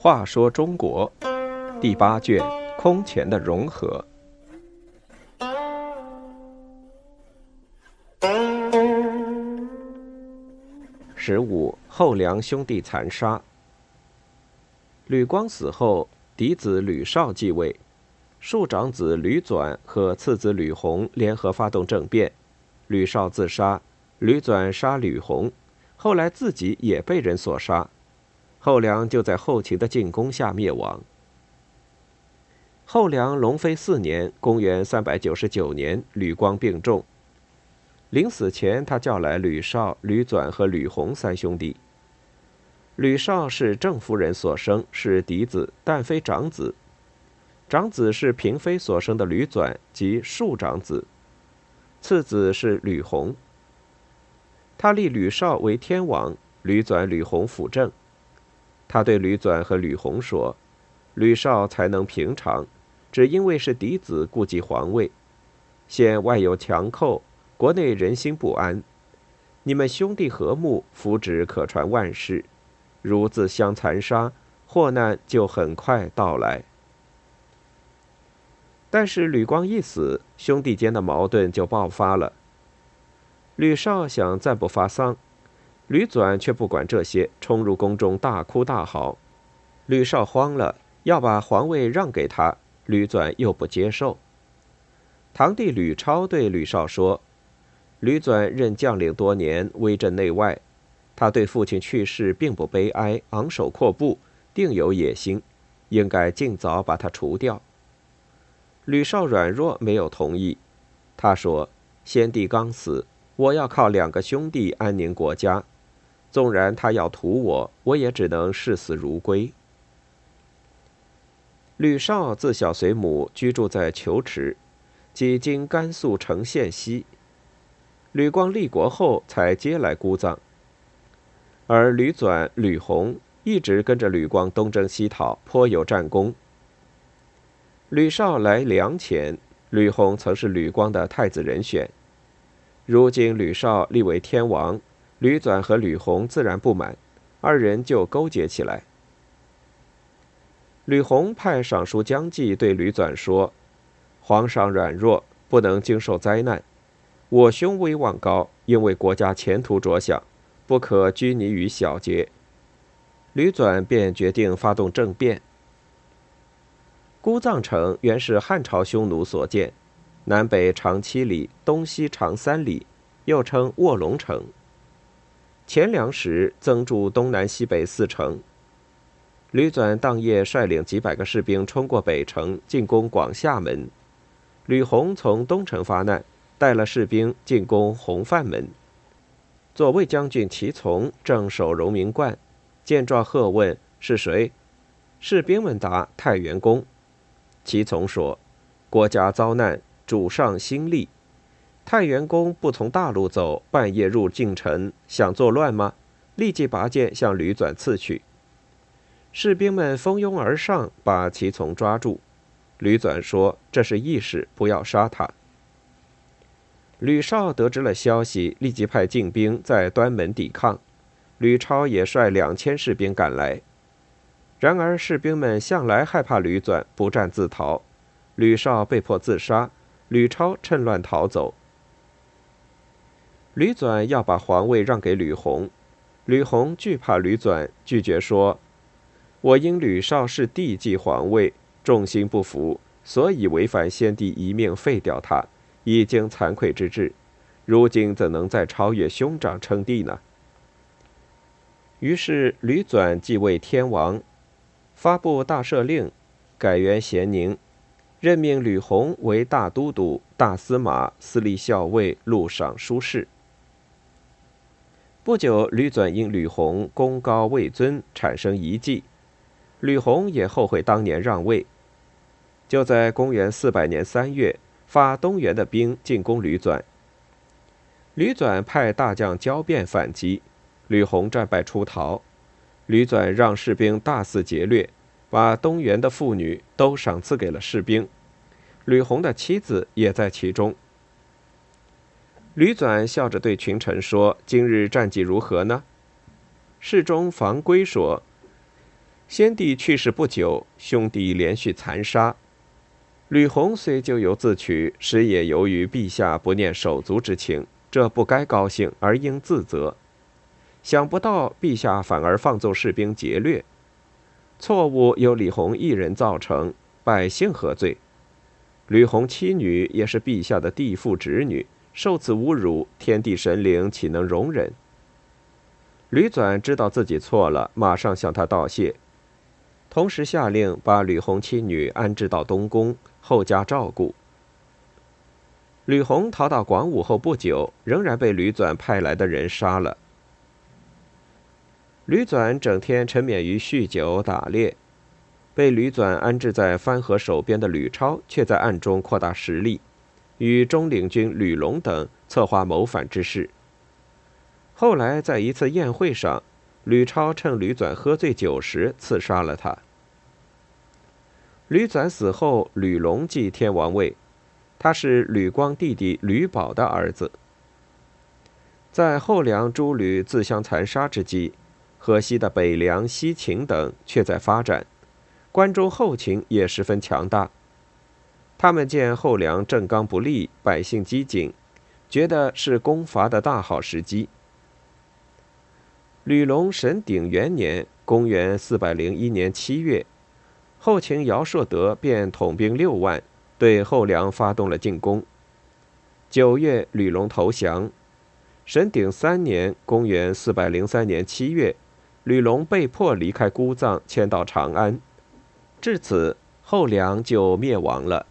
话说中国第八卷空前的融合。十五后梁兄弟残杀。吕光死后，嫡子吕绍继位，庶长子吕纂和次子吕弘联合发动政变，吕绍自杀，吕纂杀吕弘，后来自己也被人所杀。后梁就在后秦的进攻下灭亡。后梁隆飞四年（公元399年），吕光病重。临死前，他叫来吕绍、吕纂和吕弘三兄弟。吕绍是郑夫人所生，是嫡子，但非长子。长子是嫔妃所生的吕纂，即庶长子。次子是吕弘。他立吕绍为天王，吕纂、吕弘辅政。他对吕纂和吕弘说：“吕绍才能平常，只因为是嫡子，顾及皇位。现外有强寇，国内人心不安。你们兄弟和睦，福祉可传万世。如自相残杀，祸难就很快到来。”但是吕光一死，兄弟间的矛盾就爆发了。吕绍想暂不发丧。吕纂却不管这些，冲入宫中大哭大嚎。吕绍慌了，要把皇位让给他，吕纂又不接受。堂弟吕超对吕绍说：“吕纂任将领多年，威震内外，他对父亲去世并不悲哀，昂首阔步，定有野心，应该尽早把他除掉。”吕绍软弱，没有同意。他说：“先帝刚死，我要靠两个兄弟安宁国家。”纵然他要屠我，我也只能视死如归。吕绍自小随母居住在求池，即今甘肃成县西。吕光立国后才接来姑葬。而吕纂、吕弘一直跟着吕光东征西讨，颇有战功。吕绍来梁前，吕弘曾是吕光的太子人选，如今吕绍立为天王。吕纂和吕弘自然不满，二人就勾结起来。吕弘派尚书姜济对吕纂说：“皇上软弱，不能经受灾难；我兄威望高，应为国家前途着想，不可拘泥于小节。”吕纂便决定发动政变。姑臧城原是汉朝匈奴所建，南北长七里，东西长三里，又称卧龙城。前凉时，增筑东南西北四城。吕纂当夜率领几百个士兵冲过北城，进攻广厦门。吕弘从东城发难，带了士兵进攻弘范门。左卫将军齐从正守荣明观，见状喝问：“是谁？”士兵们答：“太原公。”齐从说：“国家遭难，主上兴利。”太原公不从大路走，半夜入晋城，想作乱吗？立即拔剑向吕纂刺去。士兵们蜂拥而上，把齐从抓住。吕纂说：“这是义士，不要杀他。”吕绍得知了消息，立即派禁兵在端门抵抗。吕超也率两千士兵赶来。然而士兵们向来害怕吕纂，不战自逃。吕绍被迫自杀，吕超趁乱逃走。吕纂要把皇位让给吕弘，吕弘惧怕吕纂，拒绝说：“我因吕绍是帝继皇位，众心不服，所以违反先帝遗命废掉他，已经惭愧之至。如今怎能再超越兄长称帝呢？”于是吕纂继位天王，发布大赦令，改元咸宁，任命吕弘为大都督、大司马、司隶校尉、录尚书事。不久，吕纂因吕弘功高位尊，产生疑忌。吕弘也后悔当年让位。就在公元四百年三月，发东原的兵进攻吕纂。吕纂派大将焦辩反击，吕弘战败出逃。吕纂让士兵大肆劫掠，把东原的妇女都赏赐给了士兵。吕弘的妻子也在其中。吕纂笑着对群臣说：“今日战绩如何呢？”侍中房规说：“先帝去世不久，兄弟连续残杀。吕弘虽咎由自取，实也由于陛下不念手足之情，这不该高兴，而应自责。想不到陛下反而放纵士兵劫掠，错误由李弘一人造成，百姓何罪？吕弘妻女也是陛下的弟父侄女。”受此侮辱，天地神灵岂能容忍？吕纂知道自己错了，马上向他道谢，同时下令把吕弘妻女安置到东宫，后加照顾。吕弘逃到广武后不久，仍然被吕纂派来的人杀了。吕纂整天沉湎于酗酒打猎，被吕纂安置在番河守边的吕超却在暗中扩大实力。与中领军吕龙等策划谋反之事。后来在一次宴会上，吕超趁吕纂喝醉酒时刺杀了他。吕纂死后，吕龙继天王位，他是吕光弟弟吕宝的儿子。在后梁诸吕自相残杀之际，河西的北凉、西秦等却在发展，关中后秦也十分强大。他们见后梁正纲不利，百姓饥馑，觉得是攻伐的大好时机。吕龙神鼎元年（公元401年）七月，后秦姚硕德便统兵六万，对后梁发动了进攻。九月，吕龙投降。神鼎三年（公元403年）七月，吕龙被迫离开姑臧，迁到长安。至此，后梁就灭亡了。